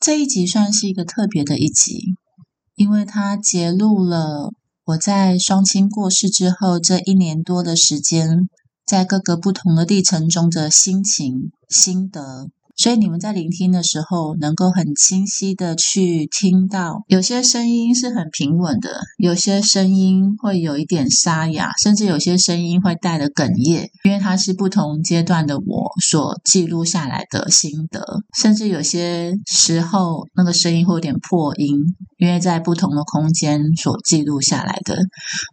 这一集算是一个特别的一集，因为它揭露了我在双亲过世之后这一年多的时间，在各个不同的历程中的心情心得。所以你们在聆听的时候，能够很清晰的去听到，有些声音是很平稳的，有些声音会有一点沙哑，甚至有些声音会带着哽咽，因为它是不同阶段的我所记录下来的心得，甚至有些时候那个声音会有点破音，因为在不同的空间所记录下来的。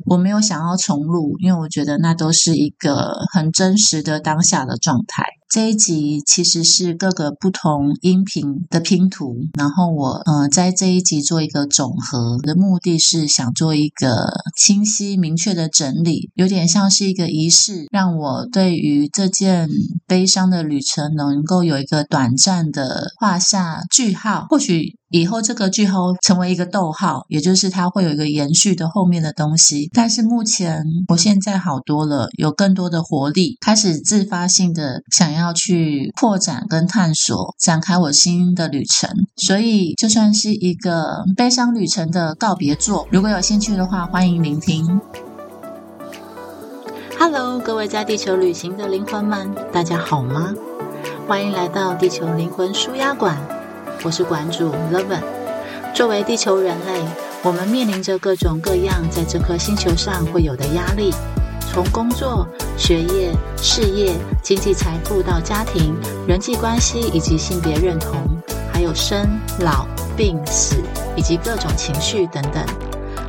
我没有想要重录，因为我觉得那都是一个很真实的当下的状态。这一集其实是各个不同音频的拼图，然后我呃在这一集做一个总和的目的是想做一个清晰明确的整理，有点像是一个仪式，让我对于这件悲伤的旅程能够有一个短暂的画下句号，或许。以后这个句号成为一个逗号，也就是它会有一个延续的后面的东西。但是目前我现在好多了，有更多的活力，开始自发性的想要去扩展跟探索，展开我新的旅程。所以就算是一个悲伤旅程的告别作，如果有兴趣的话，欢迎聆听。Hello，各位在地球旅行的灵魂们，大家好吗？欢迎来到地球灵魂舒压馆。我是馆主 Leven。作为地球人类，我们面临着各种各样在这颗星球上会有的压力，从工作、学业、事业、经济财富到家庭、人际关系以及性别认同，还有生老病死以及各种情绪等等，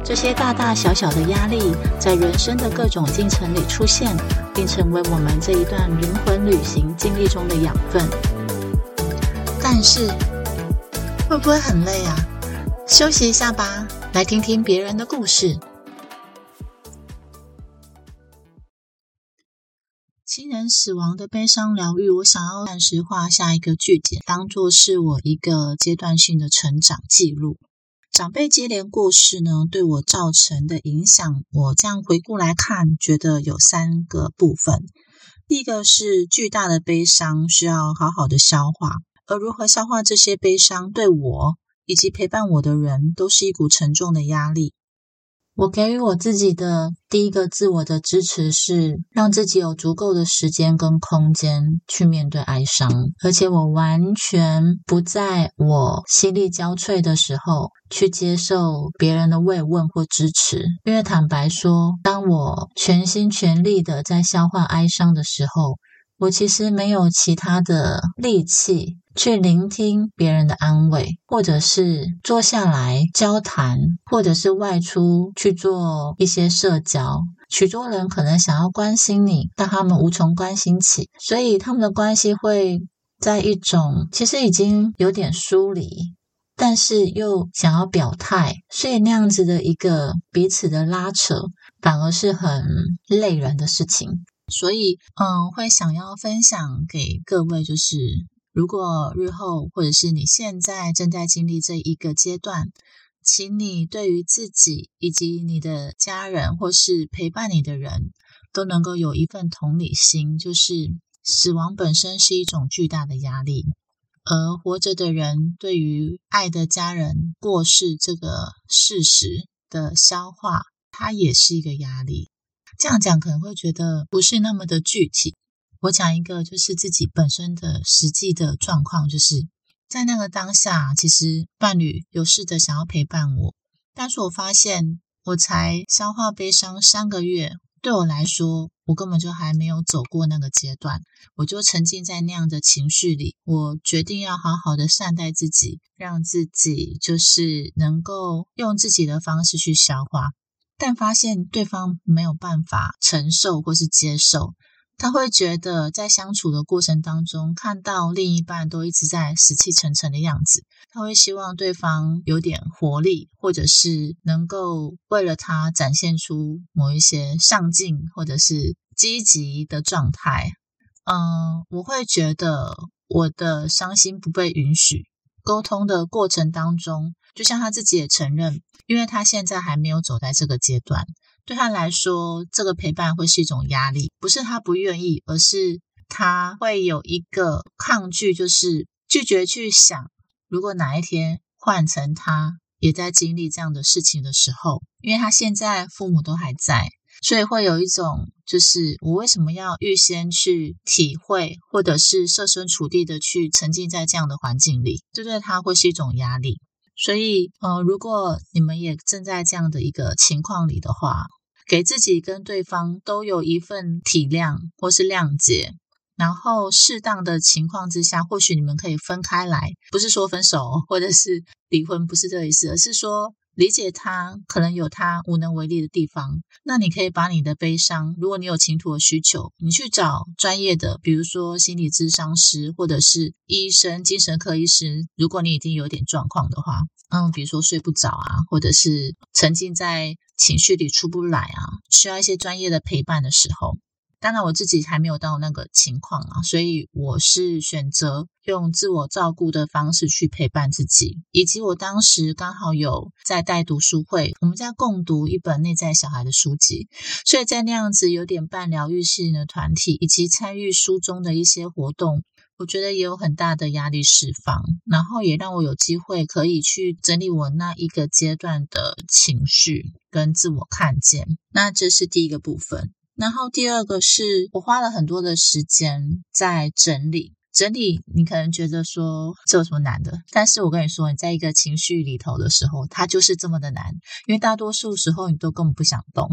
这些大大小小的压力在人生的各种进程里出现，并成为我们这一段灵魂旅行经历中的养分。但是，会不会很累啊？休息一下吧，来听听别人的故事。亲人死亡的悲伤疗愈，我想要暂时画下一个句点，当做是我一个阶段性的成长记录。长辈接连过世呢，对我造成的影响，我这样回顾来看，觉得有三个部分。第一个是巨大的悲伤，需要好好的消化。而如何消化这些悲伤，对我以及陪伴我的人，都是一股沉重的压力。我给予我自己的第一个自我的支持是，让自己有足够的时间跟空间去面对哀伤，而且我完全不在我心力交瘁的时候去接受别人的慰问或支持。因为坦白说，当我全心全力的在消化哀伤的时候，我其实没有其他的力气。去聆听别人的安慰，或者是坐下来交谈，或者是外出去做一些社交。许多人可能想要关心你，但他们无从关心起，所以他们的关系会在一种其实已经有点疏离，但是又想要表态，所以那样子的一个彼此的拉扯，反而是很累人的事情。所以，嗯，会想要分享给各位，就是。如果日后或者是你现在正在经历这一个阶段，请你对于自己以及你的家人或是陪伴你的人都能够有一份同理心，就是死亡本身是一种巨大的压力，而活着的人对于爱的家人过世这个事实的消化，它也是一个压力。这样讲可能会觉得不是那么的具体。我讲一个，就是自己本身的实际的状况，就是在那个当下，其实伴侣有试着想要陪伴我，但是我发现我才消化悲伤三个月，对我来说，我根本就还没有走过那个阶段，我就沉浸在那样的情绪里。我决定要好好的善待自己，让自己就是能够用自己的方式去消化，但发现对方没有办法承受或是接受。他会觉得，在相处的过程当中，看到另一半都一直在死气沉沉的样子，他会希望对方有点活力，或者是能够为了他展现出某一些上进或者是积极的状态。嗯，我会觉得我的伤心不被允许。沟通的过程当中，就像他自己也承认，因为他现在还没有走在这个阶段。对他来说，这个陪伴会是一种压力，不是他不愿意，而是他会有一个抗拒，就是拒绝去想如果哪一天换成他也在经历这样的事情的时候，因为他现在父母都还在，所以会有一种就是我为什么要预先去体会，或者是设身处地的去沉浸在这样的环境里，这对他会是一种压力。所以，呃，如果你们也正在这样的一个情况里的话，给自己跟对方都有一份体谅或是谅解，然后适当的情况之下，或许你们可以分开来，不是说分手或者是离婚，不是这意思，而是说。理解他可能有他无能为力的地方，那你可以把你的悲伤，如果你有倾吐的需求，你去找专业的，比如说心理咨商师或者是医生、精神科医师。如果你已经有点状况的话，嗯，比如说睡不着啊，或者是沉浸在情绪里出不来啊，需要一些专业的陪伴的时候。当然，我自己还没有到那个情况啊，所以我是选择用自我照顾的方式去陪伴自己，以及我当时刚好有在带读书会，我们在共读一本内在小孩的书籍，所以在那样子有点半疗愈性的团体，以及参与书中的一些活动，我觉得也有很大的压力释放，然后也让我有机会可以去整理我那一个阶段的情绪跟自我看见，那这是第一个部分。然后第二个是我花了很多的时间在整理整理，你可能觉得说这有什么难的？但是我跟你说，你在一个情绪里头的时候，它就是这么的难，因为大多数时候你都根本不想动。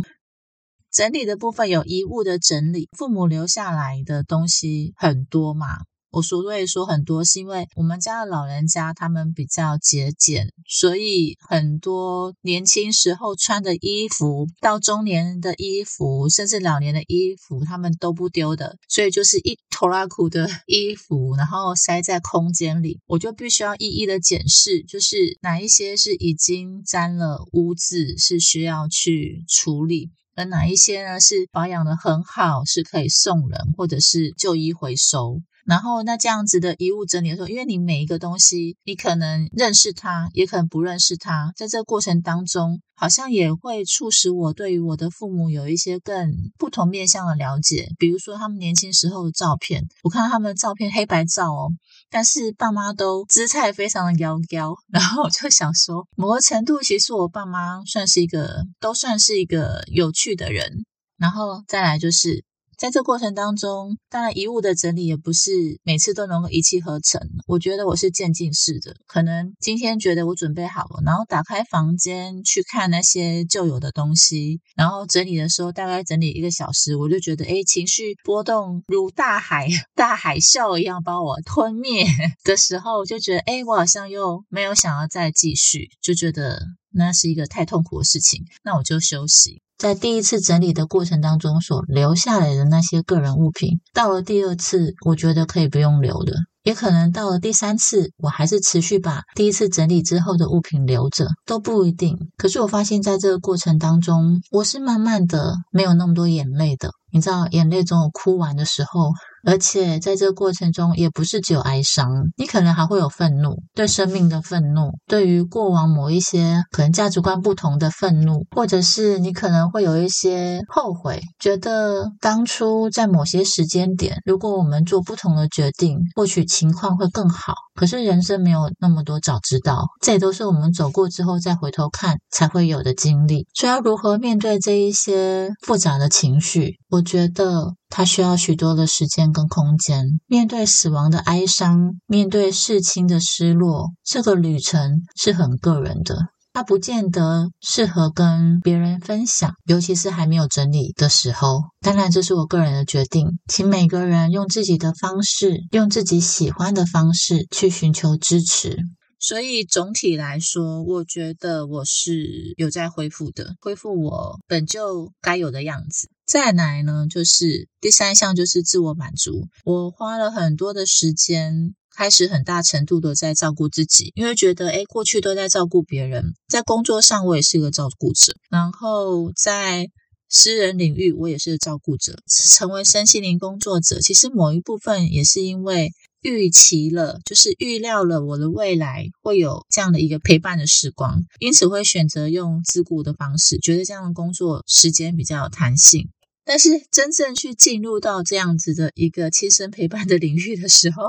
整理的部分有遗物的整理，父母留下来的东西很多嘛。我所谓说很多，是因为我们家的老人家他们比较节俭，所以很多年轻时候穿的衣服，到中年的衣服，甚至老年的衣服，他们都不丢的，所以就是一拖拉库的衣服，然后塞在空间里，我就必须要一一的检视，就是哪一些是已经沾了污渍，是需要去处理，而哪一些呢是保养的很好，是可以送人或者是旧衣回收。然后，那这样子的遗物整理的时候，因为你每一个东西，你可能认识它，也可能不认识它，在这个过程当中，好像也会促使我对于我的父母有一些更不同面向的了解。比如说，他们年轻时候的照片，我看到他们的照片黑白照哦，但是爸妈都姿态非常的窈窕，然后我就想说，某个程度，其实我爸妈算是一个，都算是一个有趣的人。然后再来就是。在这过程当中，当然遗物的整理也不是每次都能够一气呵成。我觉得我是渐进式的，可能今天觉得我准备好了，然后打开房间去看那些旧有的东西，然后整理的时候大概整理一个小时，我就觉得哎，情绪波动如大海 大海啸一样把我吞灭的时候，就觉得哎，我好像又没有想要再继续，就觉得那是一个太痛苦的事情，那我就休息。在第一次整理的过程当中所留下来的那些个人物品，到了第二次，我觉得可以不用留的，也可能到了第三次，我还是持续把第一次整理之后的物品留着，都不一定。可是我发现，在这个过程当中，我是慢慢的没有那么多眼泪的。你知道，眼泪总有哭完的时候。而且在这个过程中，也不是只有哀伤，你可能还会有愤怒，对生命的愤怒，对于过往某一些可能价值观不同的愤怒，或者是你可能会有一些后悔，觉得当初在某些时间点，如果我们做不同的决定，或许情况会更好。可是人生没有那么多早知道，这也都是我们走过之后再回头看才会有的经历。所以要如何面对这一些复杂的情绪，我觉得。它需要许多的时间跟空间，面对死亡的哀伤，面对事亲的失落，这个旅程是很个人的，它不见得适合跟别人分享，尤其是还没有整理的时候。当然，这是我个人的决定，请每个人用自己的方式，用自己喜欢的方式去寻求支持。所以总体来说，我觉得我是有在恢复的，恢复我本就该有的样子。再来呢，就是第三项就是自我满足。我花了很多的时间，开始很大程度的在照顾自己，因为觉得诶过去都在照顾别人，在工作上我也是个照顾者，然后在私人领域我也是个照顾者，成为身心灵工作者，其实某一部分也是因为。预期了，就是预料了我的未来会有这样的一个陪伴的时光，因此会选择用自顾的方式，觉得这样的工作时间比较有弹性。但是真正去进入到这样子的一个亲身陪伴的领域的时候，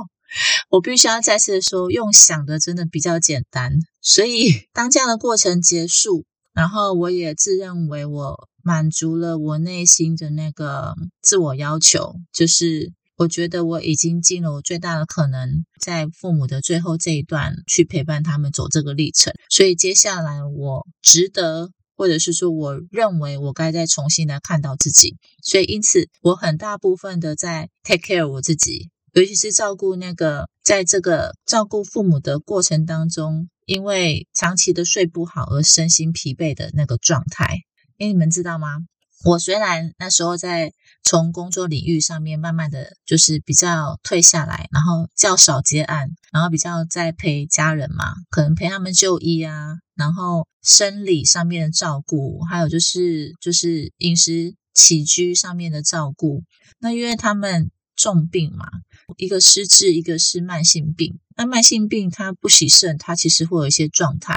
我必须要再次的说，用想的真的比较简单。所以当这样的过程结束，然后我也自认为我满足了我内心的那个自我要求，就是我觉得我已经尽了我最大的可能，在父母的最后这一段去陪伴他们走这个历程。所以接下来我值得。或者是说，我认为我该再重新来看到自己，所以因此我很大部分的在 take care 我自己，尤其是照顾那个在这个照顾父母的过程当中，因为长期的睡不好而身心疲惫的那个状态。因为你们知道吗？我虽然那时候在从工作领域上面慢慢的就是比较退下来，然后较少接案，然后比较在陪家人嘛，可能陪他们就医啊。然后生理上面的照顾，还有就是就是饮食起居上面的照顾。那因为他们重病嘛，一个失智，一个是慢性病。那慢性病它不洗肾，它其实会有一些状态，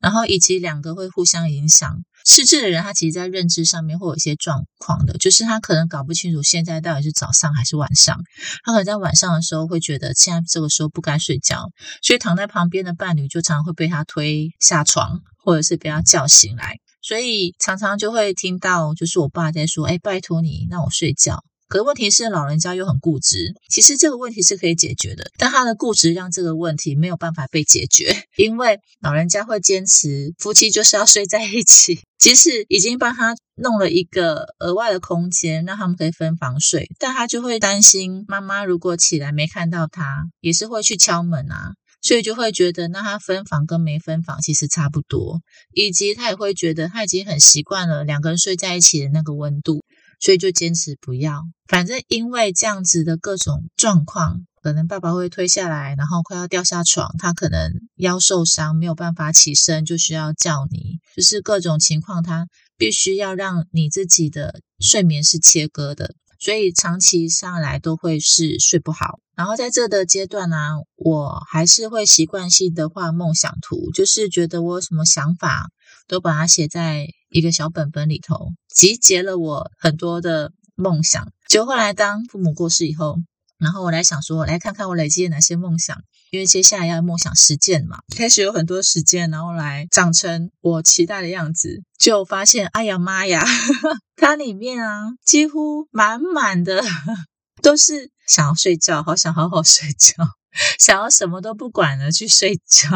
然后以及两个会互相影响。失智的人，他其实在认知上面会有一些状况的，就是他可能搞不清楚现在到底是早上还是晚上。他可能在晚上的时候会觉得现在这个时候不该睡觉，所以躺在旁边的伴侣就常常会被他推下床，或者是被他叫醒来，所以常常就会听到就是我爸在说：“哎，拜托你让我睡觉。”可问题是，老人家又很固执。其实这个问题是可以解决的，但他的固执让这个问题没有办法被解决。因为老人家会坚持夫妻就是要睡在一起，即使已经帮他弄了一个额外的空间，让他们可以分房睡，但他就会担心妈妈如果起来没看到他，也是会去敲门啊，所以就会觉得那他分房跟没分房其实差不多，以及他也会觉得他已经很习惯了两个人睡在一起的那个温度。所以就坚持不要，反正因为这样子的各种状况，可能爸爸会推下来，然后快要掉下床，他可能腰受伤没有办法起身，就需要叫你，就是各种情况，他必须要让你自己的睡眠是切割的，所以长期上来都会是睡不好。然后在这的阶段呢，我还是会习惯性的画梦想图，就是觉得我有什么想法。都把它写在一个小本本里头，集结了我很多的梦想。就后来当父母过世以后，然后我来想说，来看看我累积了哪些梦想，因为接下来要梦想实践嘛，开始有很多时间，然后来长成我期待的样子。就发现，哎呀妈呀，它里面啊，几乎满满的 都是想要睡觉，好想好好睡觉，想要什么都不管了去睡觉。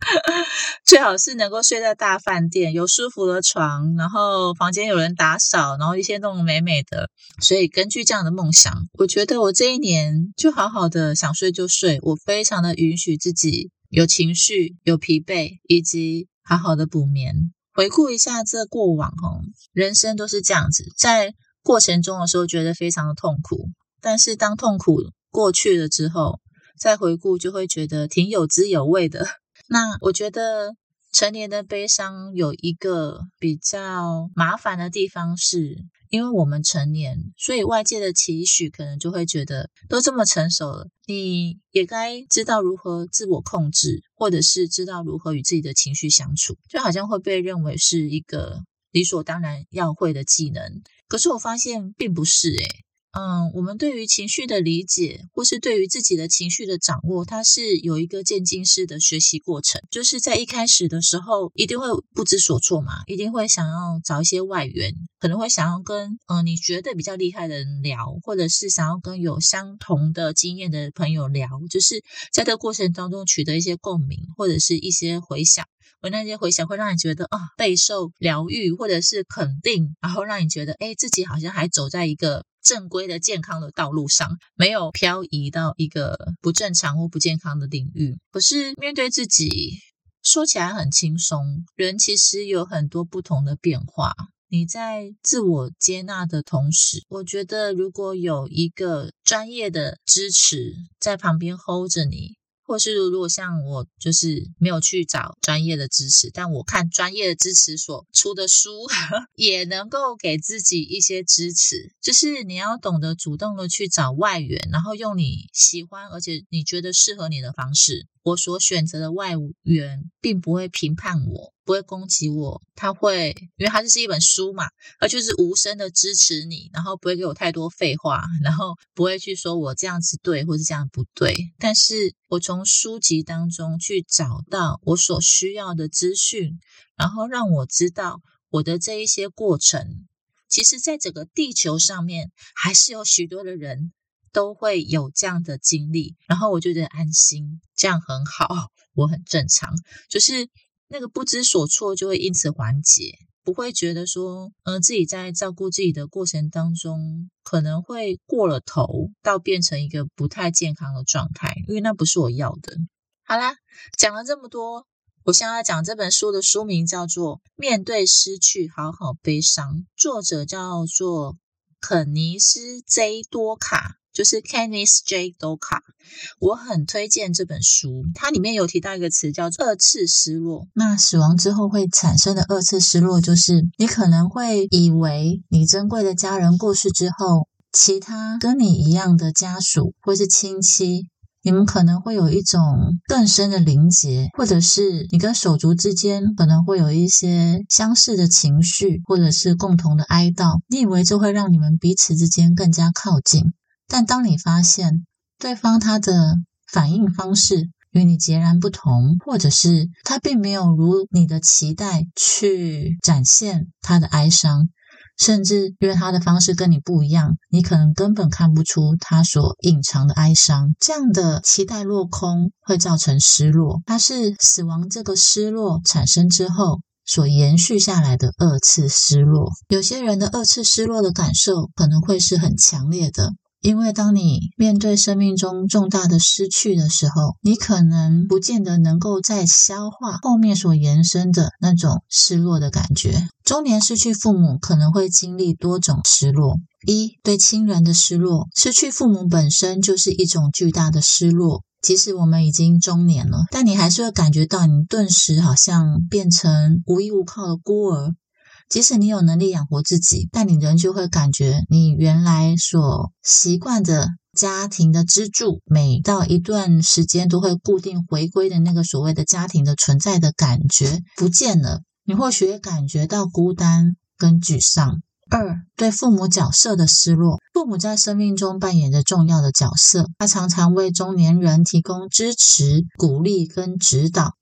最好是能够睡在大饭店，有舒服的床，然后房间有人打扫，然后一切弄得美美的。所以根据这样的梦想，我觉得我这一年就好好的想睡就睡，我非常的允许自己有情绪、有疲惫，以及好好的补眠。回顾一下这过往，哦，人生都是这样子，在过程中的时候觉得非常的痛苦，但是当痛苦过去了之后，再回顾就会觉得挺有滋有味的。那我觉得成年的悲伤有一个比较麻烦的地方，是因为我们成年，所以外界的期许可能就会觉得都这么成熟了，你也该知道如何自我控制，或者是知道如何与自己的情绪相处，就好像会被认为是一个理所当然要会的技能。可是我发现并不是诶嗯，我们对于情绪的理解，或是对于自己的情绪的掌握，它是有一个渐进式的学习过程。就是在一开始的时候，一定会不知所措嘛，一定会想要找一些外援，可能会想要跟嗯你觉得比较厉害的人聊，或者是想要跟有相同的经验的朋友聊，就是在这过程当中取得一些共鸣，或者是一些回响我。那些回想会让你觉得啊备受疗愈，或者是肯定，然后让你觉得哎自己好像还走在一个正规的健康的道路上，没有漂移到一个不正常或不健康的领域。可是面对自己，说起来很轻松。人其实有很多不同的变化。你在自我接纳的同时，我觉得如果有一个专业的支持在旁边 hold 着你。或是如果像我，就是没有去找专业的支持，但我看专业的支持所出的书，也能够给自己一些支持。就是你要懂得主动的去找外援，然后用你喜欢而且你觉得适合你的方式，我所选择的外援并不会评判我，不会攻击我，他会，因为它就是一本书嘛，而就是无声的支持你，然后不会给我太多废话，然后不会去说我这样子对或是这样不对。但是我从书籍当中去找到我所需要的资讯，然后让我知道我的这一些过程，其实在整个地球上面还是有许多的人。都会有这样的经历，然后我就觉得安心，这样很好，我很正常，就是那个不知所措就会因此缓解，不会觉得说，呃，自己在照顾自己的过程当中可能会过了头，到变成一个不太健康的状态，因为那不是我要的。好啦，讲了这么多，我现在讲这本书的书名叫做《面对失去，好好悲伤》，作者叫做肯尼斯 ·J· 多卡。就是 Kenneth J. Doka，我很推荐这本书。它里面有提到一个词叫做二次失落。那死亡之后会产生的二次失落，就是你可能会以为你珍贵的家人过世之后，其他跟你一样的家属或是亲戚。你们可能会有一种更深的凝结，或者是你跟手足之间可能会有一些相似的情绪，或者是共同的哀悼。你以为这会让你们彼此之间更加靠近。但当你发现对方他的反应方式与你截然不同，或者是他并没有如你的期待去展现他的哀伤，甚至因为他的方式跟你不一样，你可能根本看不出他所隐藏的哀伤。这样的期待落空会造成失落，它是死亡这个失落产生之后所延续下来的二次失落。有些人的二次失落的感受可能会是很强烈的。因为当你面对生命中重大的失去的时候，你可能不见得能够再消化后面所延伸的那种失落的感觉。中年失去父母可能会经历多种失落：一对亲人的失落，失去父母本身就是一种巨大的失落。即使我们已经中年了，但你还是会感觉到你顿时好像变成无依无靠的孤儿。即使你有能力养活自己，但你仍旧会感觉你原来所习惯的家庭的支柱，每到一段时间都会固定回归的那个所谓的家庭的存在的感觉不见了。你或许也感觉到孤单跟沮丧。二，对父母角色的失落。父母在生命中扮演着重要的角色，他常常为中年人提供支持、鼓励跟指导。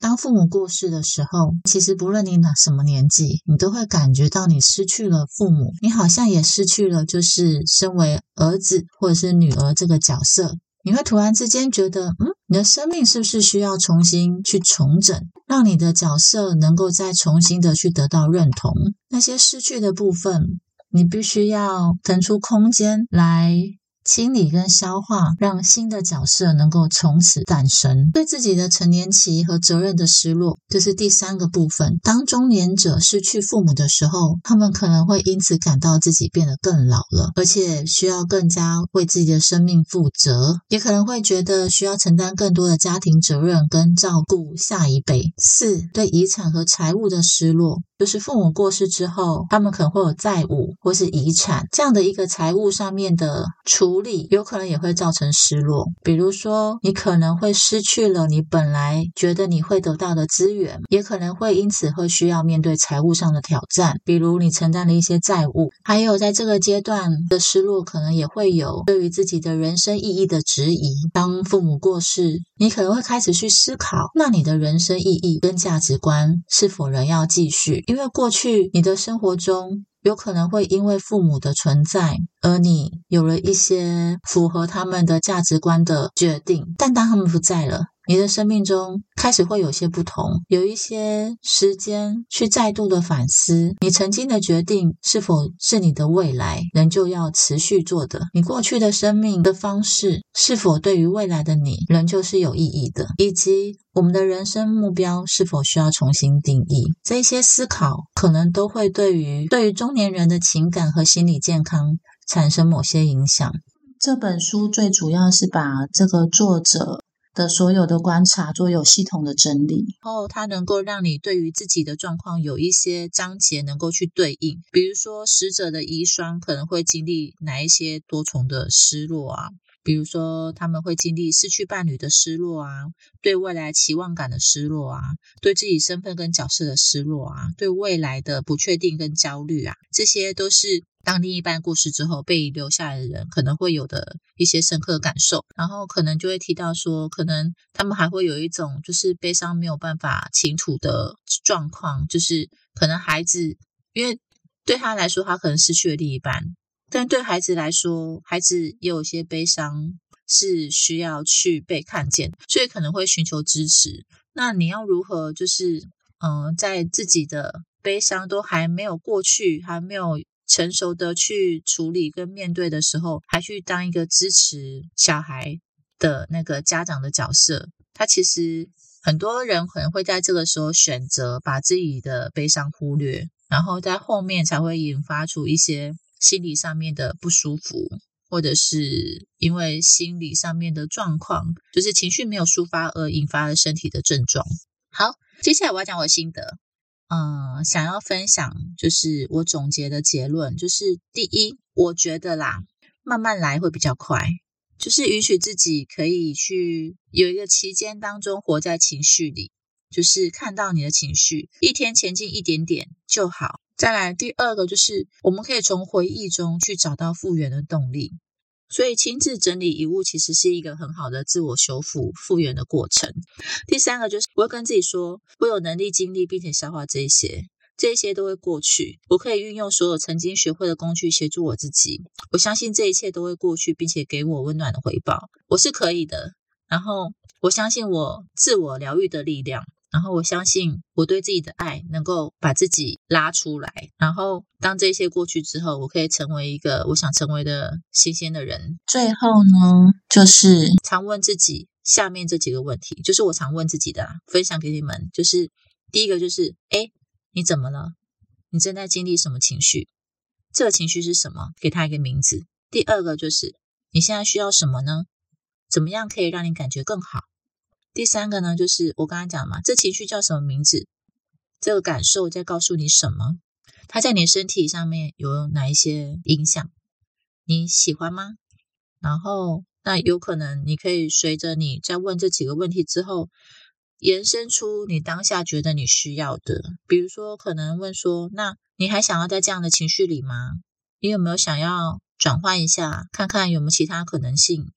当父母过世的时候，其实不论你哪什么年纪，你都会感觉到你失去了父母，你好像也失去了就是身为儿子或者是女儿这个角色。你会突然之间觉得，嗯，你的生命是不是需要重新去重整，让你的角色能够再重新的去得到认同？那些失去的部分，你必须要腾出空间来。清理跟消化，让新的角色能够从此诞生。对自己的成年期和责任的失落，这是第三个部分。当中年者失去父母的时候，他们可能会因此感到自己变得更老了，而且需要更加为自己的生命负责，也可能会觉得需要承担更多的家庭责任跟照顾下一辈。四对遗产和财务的失落。就是父母过世之后，他们可能会有债务或是遗产这样的一个财务上面的处理，有可能也会造成失落。比如说，你可能会失去了你本来觉得你会得到的资源，也可能会因此会需要面对财务上的挑战。比如你承担了一些债务，还有在这个阶段的失落，可能也会有对于自己的人生意义的质疑。当父母过世，你可能会开始去思考，那你的人生意义跟价值观是否仍要继续？因为过去你的生活中有可能会因为父母的存在，而你有了一些符合他们的价值观的决定，但当他们不在了。你的生命中开始会有些不同，有一些时间去再度的反思，你曾经的决定是否是你的未来仍旧要持续做的？你过去的生命的方式是否对于未来的你仍旧是有意义的？以及我们的人生目标是否需要重新定义？这些思考可能都会对于对于中年人的情感和心理健康产生某些影响。这本书最主要是把这个作者。的所有的观察做有系统的整理，然后它能够让你对于自己的状况有一些章节能够去对应，比如说死者的遗孀可能会经历哪一些多重的失落啊。比如说他们会经历失去伴侣的失落啊，对未来期望感的失落啊，对自己身份跟角色的失落啊，对未来的不确定跟焦虑啊，这些都是当另一半过世之后被留下来的人可能会有的一些深刻感受。然后可能就会提到说，可能他们还会有一种就是悲伤没有办法倾吐的状况，就是可能孩子因为。对他来说，他可能失去了另一半，但对孩子来说，孩子也有些悲伤是需要去被看见，所以可能会寻求支持。那你要如何，就是嗯，在自己的悲伤都还没有过去，还没有成熟的去处理跟面对的时候，还去当一个支持小孩的那个家长的角色？他其实很多人可能会在这个时候选择把自己的悲伤忽略。然后在后面才会引发出一些心理上面的不舒服，或者是因为心理上面的状况，就是情绪没有抒发而引发了身体的症状。好，接下来我要讲我的心得，嗯，想要分享就是我总结的结论，就是第一，我觉得啦，慢慢来会比较快，就是允许自己可以去有一个期间当中活在情绪里。就是看到你的情绪，一天前进一点点就好。再来第二个，就是我们可以从回忆中去找到复原的动力。所以亲自整理遗物其实是一个很好的自我修复、复原的过程。第三个就是我会跟自己说，我有能力经历并且消化这些，这些都会过去。我可以运用所有曾经学会的工具协助我自己。我相信这一切都会过去，并且给我温暖的回报。我是可以的。然后我相信我自我疗愈的力量。然后我相信我对自己的爱能够把自己拉出来。然后当这些过去之后，我可以成为一个我想成为的新鲜的人。最后呢，就是常问自己下面这几个问题，就是我常问自己的，分享给你们。就是第一个就是，哎，你怎么了？你正在经历什么情绪？这个情绪是什么？给他一个名字。第二个就是，你现在需要什么呢？怎么样可以让你感觉更好？第三个呢，就是我刚刚讲嘛，这情绪叫什么名字？这个感受在告诉你什么？它在你身体上面有哪一些影响？你喜欢吗？然后，那有可能你可以随着你在问这几个问题之后，延伸出你当下觉得你需要的。比如说，可能问说，那你还想要在这样的情绪里吗？你有没有想要转换一下，看看有没有其他可能性？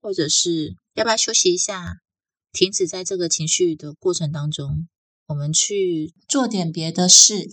或者是要不要休息一下？停止在这个情绪的过程当中，我们去做点别的事。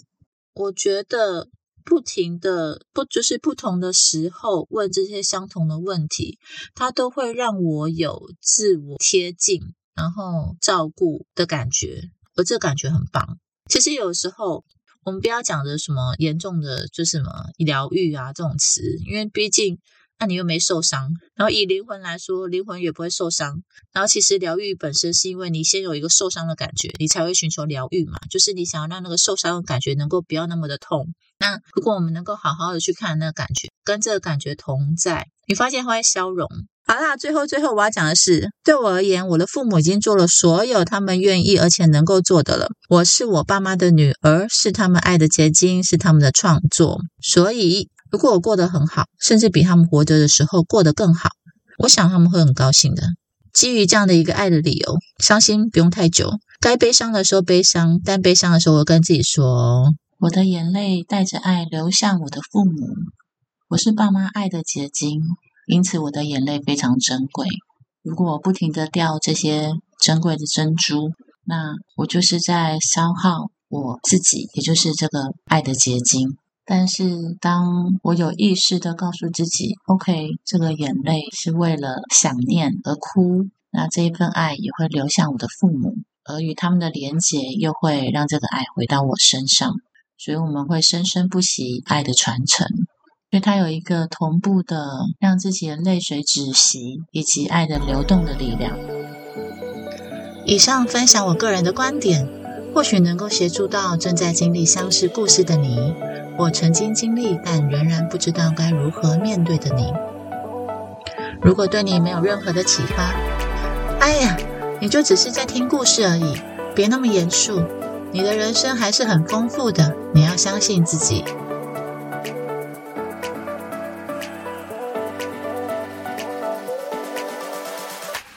我觉得不停的不就是不同的时候问这些相同的问题，它都会让我有自我贴近，然后照顾的感觉，而这感觉很棒。其实有时候我们不要讲的什么严重的，就什么疗愈啊这种词，因为毕竟。那你又没受伤，然后以灵魂来说，灵魂也不会受伤。然后其实疗愈本身是因为你先有一个受伤的感觉，你才会寻求疗愈嘛。就是你想要让那个受伤的感觉能够不要那么的痛。那如果我们能够好好的去看那个感觉，跟这个感觉同在，你发现会消融。好啦，最后最后我要讲的是，对我而言，我的父母已经做了所有他们愿意而且能够做的了。我是我爸妈的女儿，是他们爱的结晶，是他们的创作，所以。如果我过得很好，甚至比他们活着的时候过得更好，我想他们会很高兴的。基于这样的一个爱的理由，伤心不用太久，该悲伤的时候悲伤，但悲伤的时候，我跟自己说：我的眼泪带着爱流向我的父母，我是爸妈爱的结晶，因此我的眼泪非常珍贵。如果我不停的掉这些珍贵的珍珠，那我就是在消耗我自己，也就是这个爱的结晶。但是，当我有意识的告诉自己，OK，这个眼泪是为了想念而哭，那这一份爱也会流向我的父母，而与他们的连结又会让这个爱回到我身上，所以我们会生生不息爱的传承，因为它有一个同步的让自己的泪水止息以及爱的流动的力量。以上分享我个人的观点，或许能够协助到正在经历相似故事的你。我曾经经历，但仍然不知道该如何面对的你。如果对你没有任何的启发，哎呀，你就只是在听故事而已，别那么严肃。你的人生还是很丰富的，你要相信自己。